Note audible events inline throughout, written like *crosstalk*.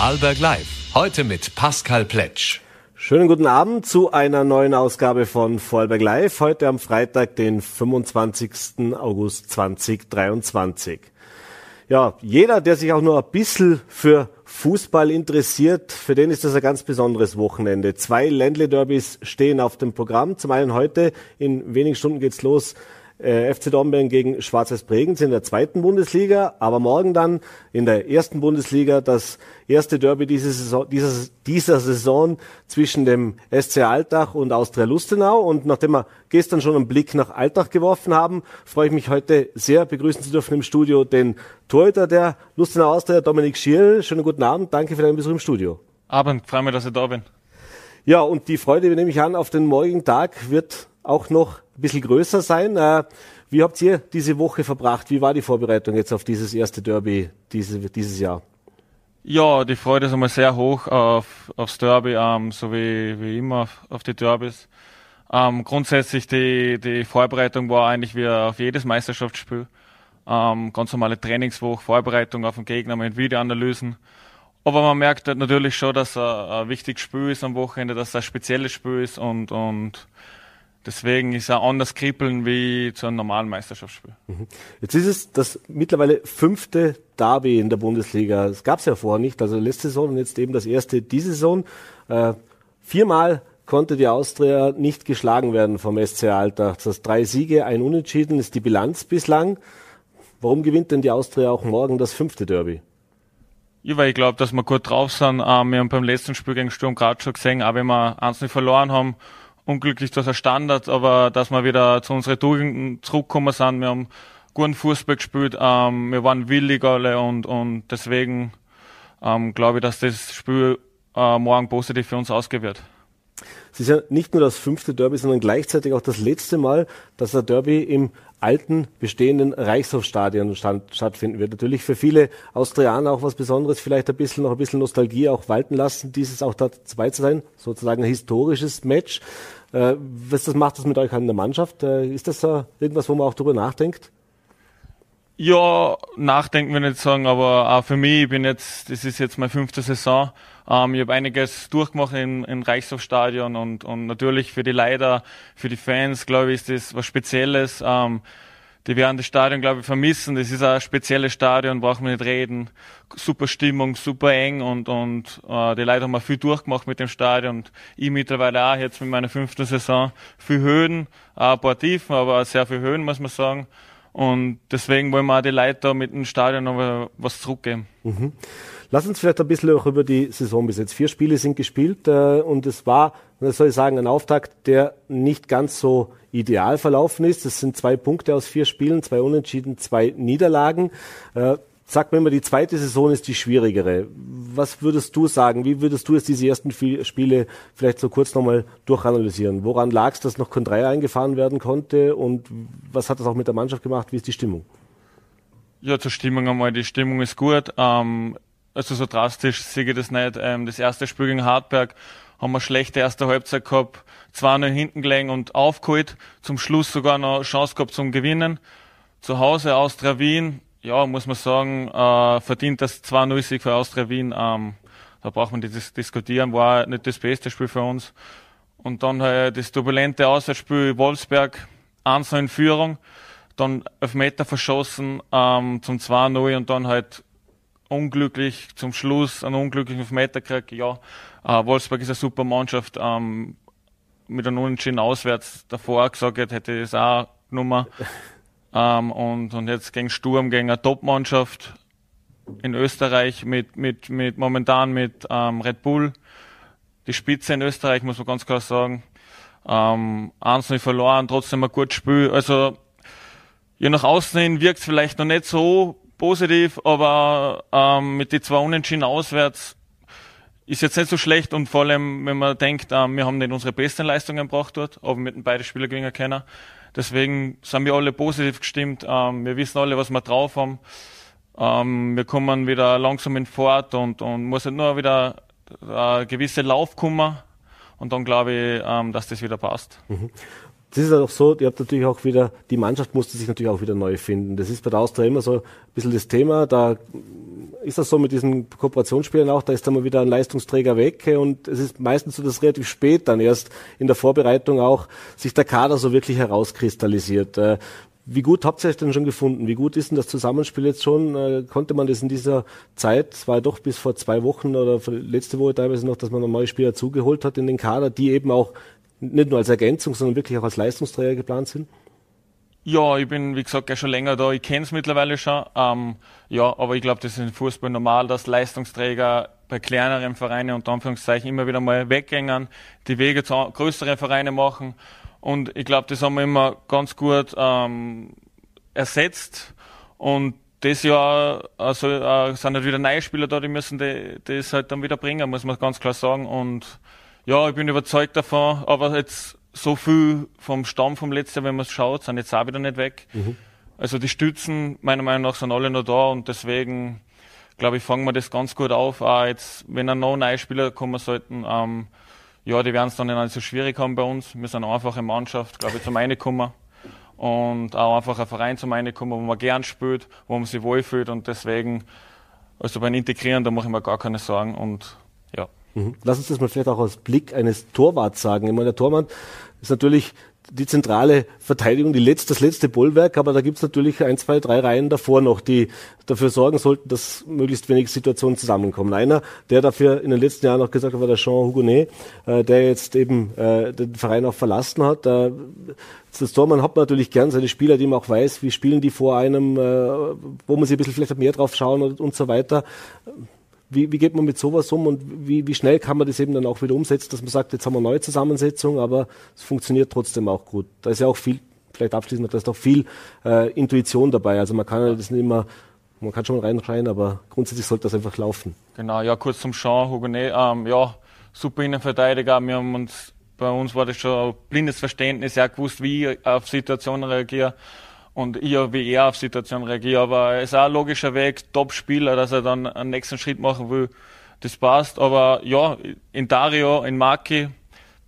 Vorarlberg Live. Heute mit Pascal Pletsch. Schönen guten Abend zu einer neuen Ausgabe von Vorarlberg Live. Heute am Freitag, den 25. August 2023. Ja, jeder, der sich auch nur ein bisschen für Fußball interessiert, für den ist das ein ganz besonderes Wochenende. Zwei Ländle-Derbys stehen auf dem Programm. Zum einen heute, in wenigen Stunden geht's los, äh, FC Dornbirn gegen Schwarzes Bregenz in der zweiten Bundesliga, aber morgen dann in der ersten Bundesliga das erste Derby diese Saison, dieser, dieser Saison zwischen dem SC Altach und Austria Lustenau. Und nachdem wir gestern schon einen Blick nach Altach geworfen haben, freue ich mich heute sehr begrüßen zu dürfen im Studio den Torhüter der Lustenau Austria, Dominik Schierl. Schönen guten Abend, danke für deinen Besuch im Studio. Abend, freue mich, dass ich da bin. Ja, und die Freude, nehme ich an, auf den morgigen Tag wird auch noch ein bisschen größer sein. Äh, wie habt ihr diese Woche verbracht? Wie war die Vorbereitung jetzt auf dieses erste Derby diese, dieses Jahr? Ja, die Freude ist einmal sehr hoch auf, aufs Derby, ähm, so wie, wie immer auf, auf die Derbys. Ähm, grundsätzlich die, die Vorbereitung war eigentlich wie auf jedes Meisterschaftsspiel. Ähm, ganz normale Trainingswoche, Vorbereitung auf den Gegner mit Videoanalysen. Aber man merkt halt natürlich schon, dass ein, ein wichtiges Spiel ist am Wochenende, dass es ein spezielles Spiel ist und, und Deswegen ist er anders kribbeln wie zu einem normalen Meisterschaftsspiel. Mhm. Jetzt ist es das mittlerweile fünfte Derby in der Bundesliga. Das gab es ja vorher nicht, also letzte Saison und jetzt eben das erste diese Saison. Äh, viermal konnte die Austria nicht geschlagen werden vom SC Altach. Das drei Siege, ein Unentschieden ist die Bilanz bislang. Warum gewinnt denn die Austria auch morgen das fünfte Derby? Ja, weil ich glaube, dass wir gut drauf sind. Ähm, wir haben beim letzten Spiel gegen Sturm Graz schon gesehen, auch wenn wir eins nicht verloren haben, unglücklich, dass er Standard, aber dass wir wieder zu unseren Tugenden zurückgekommen sind. Wir haben guten Fußball gespielt, ähm, wir waren willig alle und, und deswegen ähm, glaube ich, dass das Spiel äh, morgen positiv für uns ausgehen wird. Es ist ja nicht nur das fünfte Derby, sondern gleichzeitig auch das letzte Mal, dass der Derby im alten, bestehenden Reichshofstadion stand, stattfinden wird. Natürlich für viele Austrianer auch was Besonderes, vielleicht ein bisschen noch ein bisschen Nostalgie auch walten lassen, dieses auch dabei zu sein, sozusagen ein historisches Match. Äh, was das macht das mit euch an der Mannschaft? Äh, ist das äh, irgendwas, wo man auch drüber nachdenkt? Ja, nachdenken wir nicht sagen, aber auch für mich, ich bin jetzt, das ist jetzt meine fünfte Saison. Ähm, ich habe einiges durchgemacht im, im Reichshofstadion und, und natürlich für die Leider, für die Fans, glaube ich, ist das was Spezielles. Ähm, die werden das Stadion, glaube ich, vermissen. Das ist ein spezielles Stadion, brauchen wir nicht reden. Super Stimmung, super eng und, und äh, die Leute haben auch viel durchgemacht mit dem Stadion. Und ich mittlerweile auch jetzt mit meiner fünften Saison. Viel Höhen, auch ein paar Tiefen, aber sehr viel Höhen, muss man sagen. Und deswegen wollen wir auch die Leute da mit dem Stadion noch was zurückgeben. Mhm. Lass uns vielleicht ein bisschen auch über die Saison bis jetzt. Vier Spiele sind gespielt äh, und es war, was soll ich sagen, ein Auftakt, der nicht ganz so ideal verlaufen ist. Es sind zwei Punkte aus vier Spielen, zwei Unentschieden, zwei Niederlagen. Äh, Sag mir immer, die zweite Saison ist die schwierigere. Was würdest du sagen? Wie würdest du jetzt diese ersten Spiele vielleicht so kurz nochmal durchanalysieren? Woran lag es, dass noch Kondrei eingefahren werden konnte und was hat das auch mit der Mannschaft gemacht? Wie ist die Stimmung? Ja, zur Stimmung einmal. Die Stimmung ist gut. Ähm, also so drastisch sehe ich das nicht. Ähm, das erste Spiel gegen Hartberg haben wir schlechte erste Halbzeit gehabt, zwar nur hinten gelegen und aufgeholt, zum Schluss sogar noch Chance gehabt zum Gewinnen. Zu Hause Austria Wien, ja, muss man sagen, äh, verdient das 2-0 für Austria Wien. Ähm, da braucht man nicht diskutieren, war nicht das beste Spiel für uns. Und dann halt das turbulente Auswärtsspiel Wolfsberg, 1 in Führung, dann Meter verschossen ähm, zum 2-0 und dann halt unglücklich zum Schluss einen unglücklichen Elfmeter gekriegt. Ja, äh, Wolfsburg ist eine super Mannschaft. Ähm, mit einem Unentschieden auswärts davor gesagt hätte ich es auch genommen. *laughs* ähm, und, und jetzt gegen Sturm, gegen eine Top-Mannschaft in Österreich mit, mit, mit momentan mit ähm, Red Bull. Die Spitze in Österreich, muss man ganz klar sagen. Ähm, eins nicht verloren, trotzdem ein gutes Spiel. Also, je nach außen hin wirkt es vielleicht noch nicht so positiv, aber ähm, mit den zwei Unentschieden auswärts ist jetzt nicht so schlecht und vor allem, wenn man denkt, ähm, wir haben nicht unsere besten Leistungen gebracht dort, aber mit den beiden Spieler gewinnen können. Deswegen sind wir alle positiv gestimmt. Ähm, wir wissen alle, was wir drauf haben. Ähm, wir kommen wieder langsam in Fahrt und, und muss halt nur wieder eine gewisse Lauf kommen und dann glaube ich, ähm, dass das wieder passt. Mhm. Das ist auch so, ihr habt natürlich auch wieder, die Mannschaft musste sich natürlich auch wieder neu finden. Das ist bei der Austria immer so ein bisschen das Thema. Da ist das so mit diesen Kooperationsspielen auch, da ist dann mal wieder ein Leistungsträger weg und es ist meistens so, dass relativ spät dann erst in der Vorbereitung auch sich der Kader so wirklich herauskristallisiert. Äh, wie gut habt ihr euch denn schon gefunden? Wie gut ist denn das Zusammenspiel jetzt schon? Äh, konnte man das in dieser Zeit, es war ja doch bis vor zwei Wochen oder letzte Woche teilweise noch, dass man neue Spieler zugeholt hat in den Kader, die eben auch nicht nur als Ergänzung, sondern wirklich auch als Leistungsträger geplant sind? Ja, ich bin, wie gesagt, ja schon länger da. Ich kenne es mittlerweile schon. Ähm, ja, aber ich glaube, das ist im Fußball normal, dass Leistungsträger bei kleineren Vereinen unter Anführungszeichen immer wieder mal weggängen, die Wege zu größeren Vereinen machen. Und ich glaube, das haben wir immer ganz gut ähm, ersetzt. Und das Jahr also, äh, sind halt wieder neue Spieler da, die müssen die, das halt dann wieder bringen, muss man ganz klar sagen. Und ja, ich bin überzeugt davon, aber jetzt so viel vom Stamm vom letzten Jahr, wenn man es schaut, sind jetzt auch wieder nicht weg. Mhm. Also die Stützen, meiner Meinung nach, sind alle noch da und deswegen, glaube ich, fangen wir das ganz gut auf. Auch jetzt, wenn ein noch neue Spieler kommen sollten, ähm, ja, die werden es dann nicht so schwierig haben bei uns. Wir sind eine einfache Mannschaft, glaube ich, zum Reinkommen. Und auch einfach ein Verein zum Reinkommen, wo man gern spielt, wo man sich wohlfühlt und deswegen, also beim Integrieren, da mache ich mir gar keine Sorgen und. Mhm. Lass uns das mal vielleicht auch aus Blick eines Torwarts sagen. Ich meine, der Tormann ist natürlich die zentrale Verteidigung, die letzte, das letzte Bollwerk, aber da gibt's natürlich ein, zwei, drei Reihen davor noch, die dafür sorgen sollten, dass möglichst wenig Situationen zusammenkommen. Einer, der dafür in den letzten Jahren noch gesagt hat, war der Jean Hugonet, äh, der jetzt eben äh, den Verein auch verlassen hat. Äh, das Tormann hat man natürlich gern seine Spieler, die man auch weiß, wie spielen die vor einem, äh, wo man sich ein bisschen vielleicht mehr drauf schauen und, und so weiter. Wie, wie geht man mit sowas um und wie, wie schnell kann man das eben dann auch wieder umsetzen, dass man sagt, jetzt haben wir eine neue Zusammensetzung, aber es funktioniert trotzdem auch gut. Da ist ja auch viel, vielleicht abschließend, da ist auch viel äh, Intuition dabei. Also man kann ja das nicht immer, man kann schon mal reinschreien, aber grundsätzlich sollte das einfach laufen. Genau, ja, kurz zum Jean Hugonet. Ähm, ja, super Innenverteidiger. Wir haben uns, bei uns war das schon blindes Verständnis, er gewusst, wie ich auf Situationen reagiere und ich wie er auf Situationen reagiere. Aber es ist auch ein logischer Weg, Top-Spieler, dass er dann einen nächsten Schritt machen will. Das passt. Aber ja, in Dario, in Maki,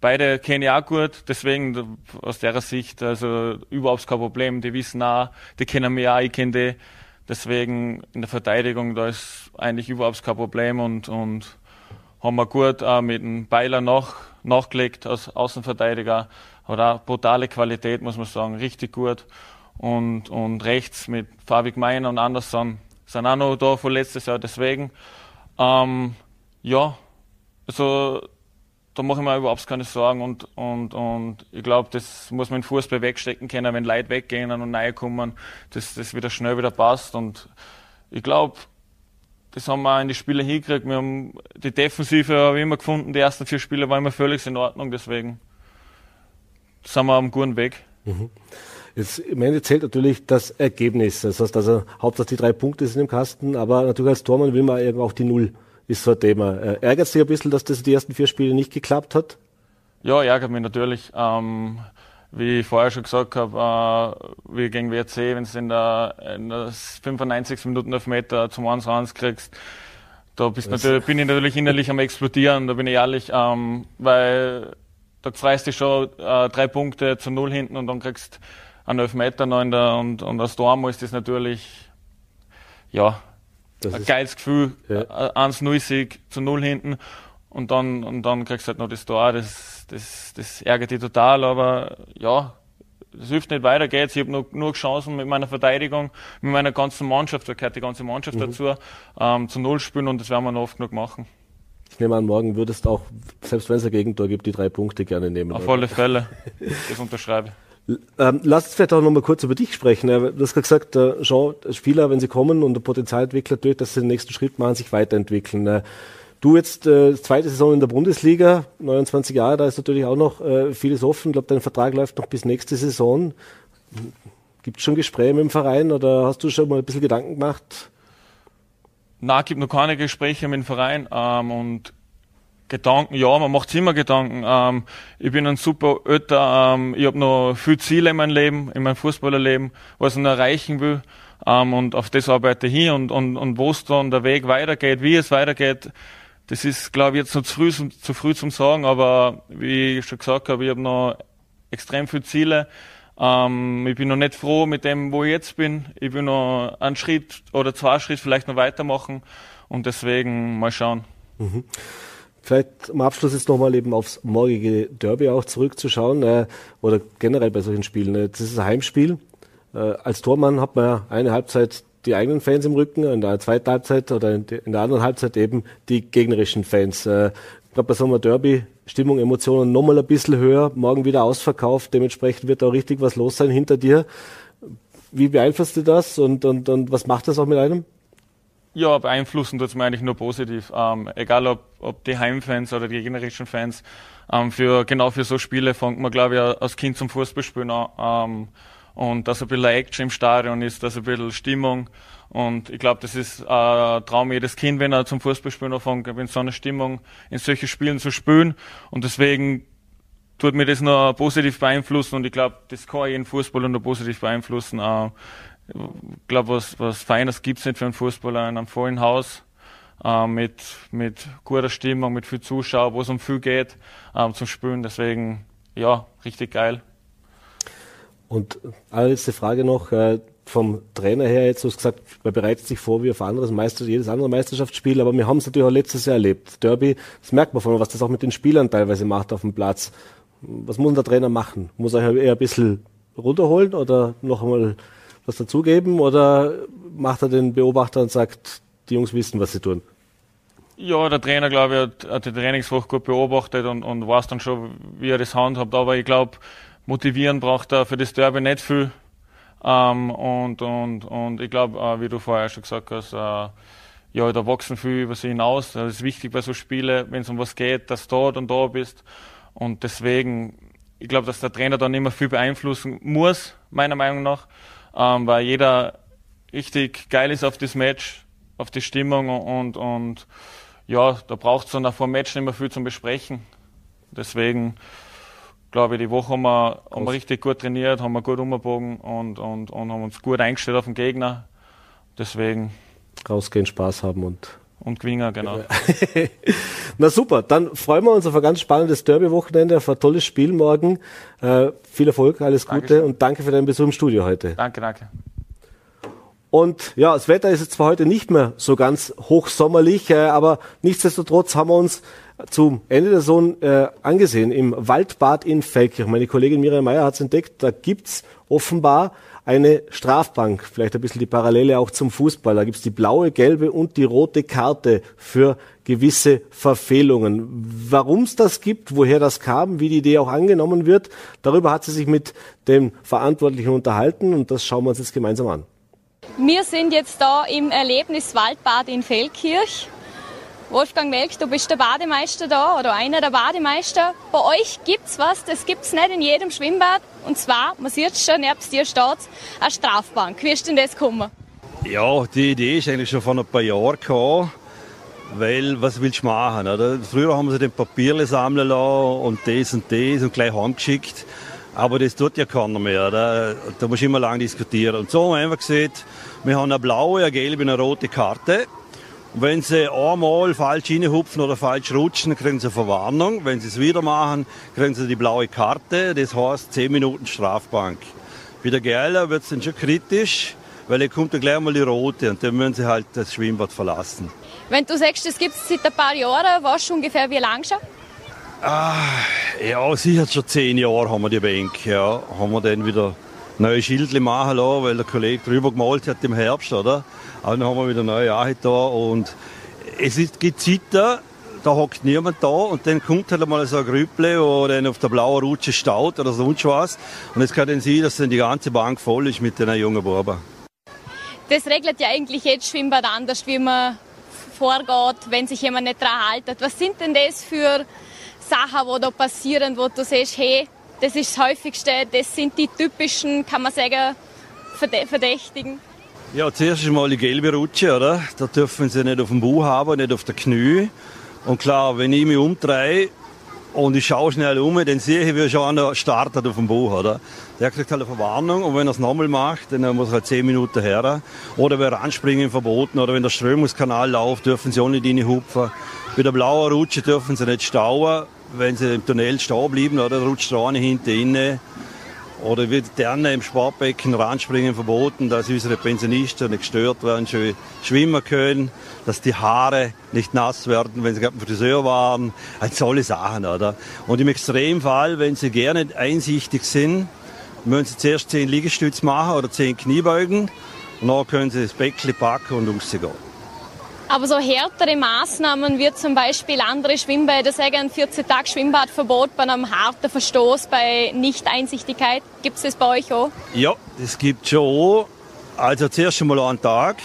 beide kenne ich auch gut. Deswegen aus der Sicht, also überhaupt kein Problem. Die wissen auch, die kennen mich auch, ich kenne die. Deswegen in der Verteidigung, da ist eigentlich überhaupt kein Problem und, und haben wir gut äh, mit dem Beiler nach, nachgelegt als Außenverteidiger. Hat auch brutale Qualität, muss man sagen, richtig gut und, und rechts mit Fabik Meiner und Anderson sind auch noch da von letztes Jahr. Deswegen, ähm, ja, also da mache ich mir überhaupt keine Sorgen und, und, und ich glaube, das muss man in Fußball wegstecken können, wenn Leute weggehen und neu kommen, dass das wieder schnell wieder passt und ich glaube, das haben wir auch in die Spiele hingekriegt. Wir haben die Defensive habe ich immer gefunden, die ersten vier Spiele waren immer völlig in Ordnung, deswegen sind wir einem guten Weg. Mhm. Jetzt, im Ende zählt natürlich das Ergebnis. Das heißt also, hauptsächlich die drei Punkte sind im Kasten, aber natürlich als Tormann will man irgendwo auch die Null, ist so ein Thema. Äh, ärgert es dich ein bisschen, dass das die ersten vier Spiele nicht geklappt hat? Ja, ärgert mich natürlich. Ähm, wie ich vorher schon gesagt habe, äh, wie gegen WRC, wenn du in der, in der 95. Minuten auf Meter zum 1-1 kriegst, da bist natürlich, bin ich natürlich innerlich am explodieren, da bin ich ehrlich, ähm, weil da freust du schon äh, drei Punkte zu null hinten und dann kriegst einen Elfmeter noch in der, und, und als Dormo ist das natürlich, ja, das ein geiles Gefühl. Ja. 1-0-Sieg zu 0 hinten und dann, und dann kriegst du halt noch das Tor. Das, das, das ärgert dich total, aber ja, das hilft nicht weiter geht's. Ich habe noch nur Chancen mit meiner Verteidigung, mit meiner ganzen Mannschaft, da gehört die ganze Mannschaft mhm. dazu, ähm, zu Null spielen und das werden wir noch oft genug machen. Ich nehme an, morgen würdest auch, selbst wenn es ein Gegentor gibt, die drei Punkte gerne nehmen. Auf oder? alle Fälle. Das unterschreibe ich. Ähm, lass uns vielleicht auch noch mal kurz über dich sprechen. Du hast gesagt, äh, Jean, Spieler, wenn sie kommen und der Potenzialentwickler tut, dass sie den nächsten Schritt machen, sich weiterentwickeln. Äh, du jetzt äh, zweite Saison in der Bundesliga, 29 Jahre, da ist natürlich auch noch äh, vieles offen. Ich glaube, dein Vertrag läuft noch bis nächste Saison. Gibt es schon Gespräche mit dem Verein oder hast du schon mal ein bisschen Gedanken gemacht? Na, gibt noch keine Gespräche mit dem Verein ähm, und Gedanken, ja, man macht sich immer Gedanken. Ähm, ich bin ein super Ötter, ähm, ich habe noch viele Ziele in meinem Leben, in meinem Fußballerleben, was ich noch erreichen will. Ähm, und auf das arbeite ich hin und, und, und wo es dann der Weg weitergeht, wie es weitergeht, das ist, glaube ich, jetzt noch zu früh, zu früh zum Sagen, aber wie ich schon gesagt habe, ich habe noch extrem viele Ziele. Ähm, ich bin noch nicht froh mit dem, wo ich jetzt bin. Ich will noch einen Schritt oder zwei Schritte vielleicht noch weitermachen und deswegen mal schauen. Mhm. Vielleicht am Abschluss ist nochmal eben aufs morgige Derby auch zurückzuschauen äh, oder generell bei solchen Spielen. Das ist ein Heimspiel. Äh, als Tormann hat man ja eine Halbzeit die eigenen Fans im Rücken, in der zweiten Halbzeit oder in, der anderen Halbzeit eben die gegnerischen Fans. Äh, ich glaube, bei so einem Derby Stimmung, Emotionen nochmal ein bisschen höher, morgen wieder ausverkauft, dementsprechend wird auch richtig was los sein hinter dir. Wie beeinflusst du das und, und, und was macht das auch mit einem? Ja, beeinflussen tut es mir eigentlich nur positiv. Ähm, egal ob, ob die Heimfans oder die gegnerischen Fans. Ähm, für, genau für so Spiele fängt man, glaube ich, als Kind zum Fußballspielen an. Ähm, und dass ein bisschen Action im Stadion ist, dass ein bisschen Stimmung. Und ich glaube, das ist ein äh, Traum jedes Kind, wenn er zum Fußballspielen anfängt, in so einer Stimmung in solche Spielen zu spielen. Und deswegen tut mir das noch positiv beeinflussen und ich glaube, das kann jeden Fußballer nur positiv beeinflussen. Äh, glaube, was, was Feines gibt es nicht für einen Fußballer in einem vollen Haus äh, mit, mit guter Stimmung, mit viel Zuschauer, wo es um viel geht äh, zum Spielen. Deswegen, ja, richtig geil. Und allerletzte Frage noch, äh, vom Trainer her jetzt, du hast gesagt, man bereitet sich vor wie auf anderes Meister, jedes andere Meisterschaftsspiel, aber wir haben es natürlich auch letztes Jahr erlebt. Derby, das merkt man von, was das auch mit den Spielern teilweise macht auf dem Platz. Was muss der Trainer machen? Muss er eher ein bisschen runterholen oder noch einmal was dazugeben oder macht er den Beobachter und sagt, die Jungs wissen, was sie tun? Ja, der Trainer, glaube ich, hat, die Trainingswoche gut beobachtet und, und weiß dann schon, wie er das handhabt. Aber ich glaube, motivieren braucht er für das Derby nicht viel. Ähm, und, und, und ich glaube, äh, wie du vorher schon gesagt hast, äh, ja, da wachsen viel über sie hinaus. Das ist wichtig bei so Spielen, wenn es um was geht, dass du dort und da bist. Und deswegen, ich glaube, dass der Trainer dann immer viel beeinflussen muss, meiner Meinung nach ähm, weil jeder richtig geil ist auf das Match, auf die Stimmung und, und ja, da braucht es dann auch vor dem Match nicht mehr viel zum Besprechen. Deswegen glaube ich, die Woche haben wir, haben wir richtig gut trainiert, haben wir gut umgebogen und, und, und haben uns gut eingestellt auf den Gegner. Deswegen. Rausgehen, Spaß haben und und Gewinger, genau. *laughs* Na super, dann freuen wir uns auf ein ganz spannendes Derby-Wochenende, auf ein tolles Spiel morgen. Äh, viel Erfolg, alles Gute Dankeschön. und danke für deinen Besuch im Studio heute. Danke, danke. Und ja, das Wetter ist jetzt zwar heute nicht mehr so ganz hochsommerlich, äh, aber nichtsdestotrotz haben wir uns zum Ende der Saison äh, angesehen im Waldbad in Feldkirch. Meine Kollegin Miriam Meyer hat es entdeckt, da gibt's offenbar eine Strafbank. Vielleicht ein bisschen die Parallele auch zum Fußball. Da gibt's die blaue, gelbe und die rote Karte für gewisse Verfehlungen. Warum es das gibt, woher das kam, wie die Idee auch angenommen wird, darüber hat sie sich mit dem Verantwortlichen unterhalten und das schauen wir uns jetzt gemeinsam an. Wir sind jetzt da im Erlebniswaldbad in Feldkirch Wolfgang Melk, du bist der Bademeister da oder einer der Bademeister. Bei euch gibt's was, das gibt's nicht in jedem Schwimmbad. Und zwar, man sieht schon, nebst dir steht eine Strafbank. Wie ist denn das gekommen? Ja, die Idee ist eigentlich schon vor ein paar Jahren gekommen. Weil, was willst du machen? Oder? Früher haben sie den Papierle sammeln lassen und das und das und gleich heimgeschickt. Aber das tut ja keiner mehr. Oder? Da muss ich immer lange diskutieren. Und so haben wir einfach gesagt, wir haben eine blaue, eine gelbe und eine rote Karte. Wenn sie einmal falsch hinhupfen oder falsch rutschen, kriegen sie eine Verwarnung. Wenn sie es wieder machen, kriegen sie die blaue Karte. Das heißt 10 Minuten Strafbank. Bei der Geiler wird es dann schon kritisch, weil dann kommt dann gleich mal die rote und dann müssen sie halt das Schwimmbad verlassen. Wenn du sagst, das gibt es seit ein paar Jahren, weißt du ungefähr wie lange schon? Ah, ja, sicher schon zehn Jahre haben wir die Bank. Ja, haben wir dann wieder neue Schildle machen lassen, weil der Kollege drüber gemalt hat im Herbst, oder? Aber dann haben wir wieder neue Jahre da und es ist, gibt Zeiten, da hockt niemand da und dann kommt halt mal so ein wo dann auf der blauen Rutsche staut oder sonst was. Und es kann dann sein, dass dann die ganze Bank voll ist mit den jungen Buben. Das regelt ja eigentlich jetzt Schwimmbad anders, wie man vorgeht, wenn sich jemand nicht daran haltet. Was sind denn das für Sachen, die da passieren, wo du siehst, hey, das ist das Häufigste, das sind die typischen, kann man sagen, Verdächtigen? Ja, zuerst mal die gelbe Rutsche, oder? Da dürfen sie nicht auf dem Bauch haben, nicht auf der Knie. Und klar, wenn ich mich umdrehe und ich schaue schnell um, dann sehe ich, wie schon einer startet auf dem Bauch, oder? Der kriegt halt eine Verwarnung und wenn er es nochmal macht, dann muss er halt zehn Minuten her. Oder wenn Anspringen verboten oder wenn der Strömungskanal läuft, dürfen sie auch nicht reinhupfen. Bei der blauen Rutsche dürfen sie nicht stauen. Wenn sie im Tunnel stehen bleiben, oder rutscht eine hinten inne. Oder wird gerne im Sportbecken ranspringen verboten, dass unsere Pensionisten nicht gestört werden, schön schwimmen können, dass die Haare nicht nass werden, wenn sie gerade im Friseur waren. Also tolle Sachen, oder? Und im Extremfall, wenn sie gerne einsichtig sind, müssen sie zuerst zehn Liegestütze machen oder zehn Kniebeugen. Und dann können sie das Becken packen und rausgehen. Aber so härtere Maßnahmen wie zum Beispiel andere Schwimmbäder sagen 14 Tage Schwimmbadverbot bei einem harten Verstoß bei Nicht-Einsichtigkeit. Gibt es das bei euch auch? Ja, das gibt schon. Also zuerst einmal einen Tag.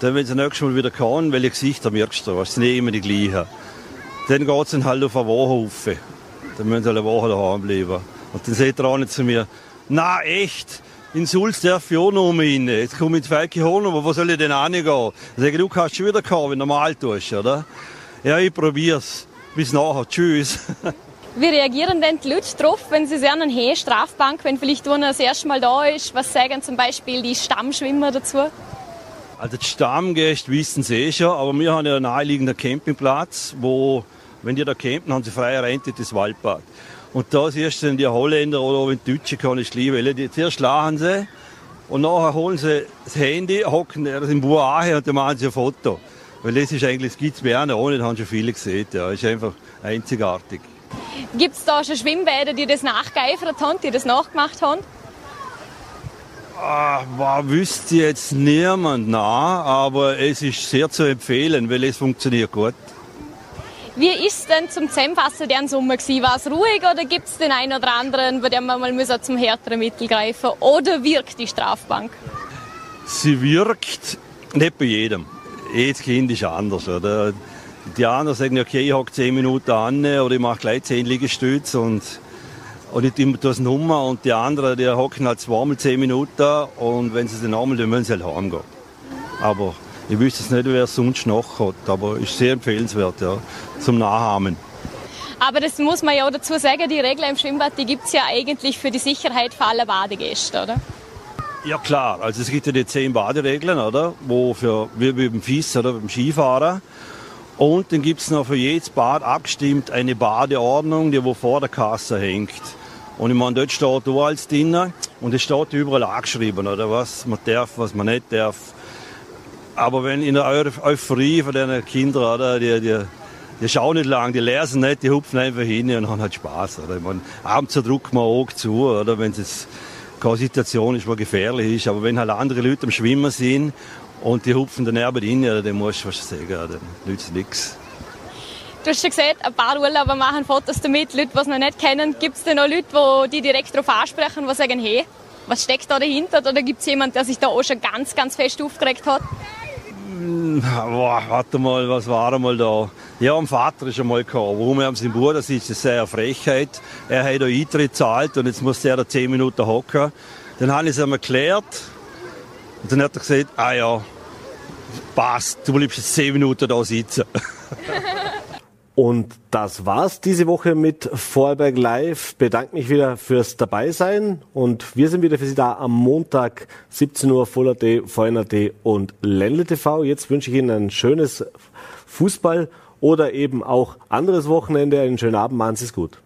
Dann, wenn sie nächstes Mal wieder kommen, welche Gesichter merkst du, das sind nicht immer die gleichen. Dann geht es halt auf eine Woche rauf. Dann müssen sie eine Woche daheim bleiben. Und dann sagt der eine zu mir, na echt, in Sulz darf ich auch noch rein. Jetzt komme ich ins Falke holen, aber wo soll ich denn hingehen? Sage ich, du kannst schon wieder kommen, wenn du normal tust, oder? Ja, ich probier's. Bis nachher. Tschüss. *laughs* Wie reagieren denn die Leute drauf, wenn sie sehen, hey, Strafbank, wenn vielleicht einer das erste Mal da ist? Was sagen zum Beispiel die Stammschwimmer dazu? Also die Stammgäste wissen es eh schon, aber wir haben ja einen naheliegenden Campingplatz, wo, wenn die da campen, haben sie freie Rente das Waldbad. Und da siehst du dann die Holländer oder auch die Deutschen, kann ich lieben, weil die zuerst lachen sie und nachher holen sie das Handy, hocken das im an und dann machen sie ein Foto. Weil das ist eigentlich, das gibt es mehr auch nicht, haben schon viele gesehen. Ja, ist einfach einzigartig. Gibt es da schon Schwimmbäder, die das nachgeeifert haben, die das nachgemacht haben? Ah, war, wüsste jetzt niemand nach, aber es ist sehr zu empfehlen, weil es funktioniert gut. Wie ist denn zum Zusammenfassen der Sommer gewesen? War es ruhig oder gibt es den einen oder anderen, bei dem man mal muss zum härteren Mittel greifen Oder wirkt die Strafbank? Sie wirkt nicht bei jedem. Jedes Kind ist anders. Oder? Die anderen sagen, okay, ich hocke 10 Minuten an oder ich mache gleich 10 Liegestütze und, und ich tue das Nummer. Und die anderen, die hocken halt zweimal 10 Minuten und wenn sie dann einmal, dann müssen sie halt heimgehen. Aber ich wüsste es nicht, wer es sonst noch hat, aber ist sehr empfehlenswert ja, zum Nachahmen. Aber das muss man ja auch dazu sagen, die Regel im Schwimmbad, die gibt es ja eigentlich für die Sicherheit für alle Badegäste, oder? Ja klar, also es gibt ja die zehn Baderegeln, oder? Wo für, wie beim FIS oder beim Skifahrer. Und dann gibt es noch für jedes Bad abgestimmt eine Badeordnung, die wo vor der Kasse hängt. Und ich meine, dort steht du als Dinner und es steht überall angeschrieben, oder was man darf, was man nicht darf. Aber wenn in der Euphorie von den Kindern, oder, die, die, die schauen nicht lang, die lesen nicht, die hupfen einfach hin und haben halt Spaß. Oder? Ich meine, abends drückt man auch zu, oder wenn es keine Situation ist, die gefährlich ist. Aber wenn halt andere Leute am Schwimmen sind und die hupfen daneben hin, ja, dann musst du was sagen, dann nützt nichts. Du hast schon gesagt, ein paar Urlauber machen Fotos damit, Leute, die es noch nicht kennen. Gibt es denn noch Leute, die direkt darauf ansprechen, die sagen, hey, was steckt da dahinter? Oder gibt es jemanden, der sich da auch schon ganz, ganz fest aufgeregt hat? Boah, warte mal, was war einmal da? Ja, am Vater ist einmal gekommen. Warum er am seinem Bruder das ist eine Frechheit. Er hat einen Eintritt gezahlt und jetzt muss er da zehn Minuten hocken. Dann habe ich es ihm erklärt. Und dann hat er gesagt, ah ja, passt, du bleibst jetzt zehn Minuten da sitzen. *laughs* Und das war's diese Woche mit Vorarlberg Live. Bedanke mich wieder fürs Dabeisein und wir sind wieder für Sie da am Montag 17 Uhr Voller.at, VNRT und Ländle TV. Jetzt wünsche ich Ihnen ein schönes Fußball oder eben auch anderes Wochenende. Einen schönen Abend. Machen Sie es gut.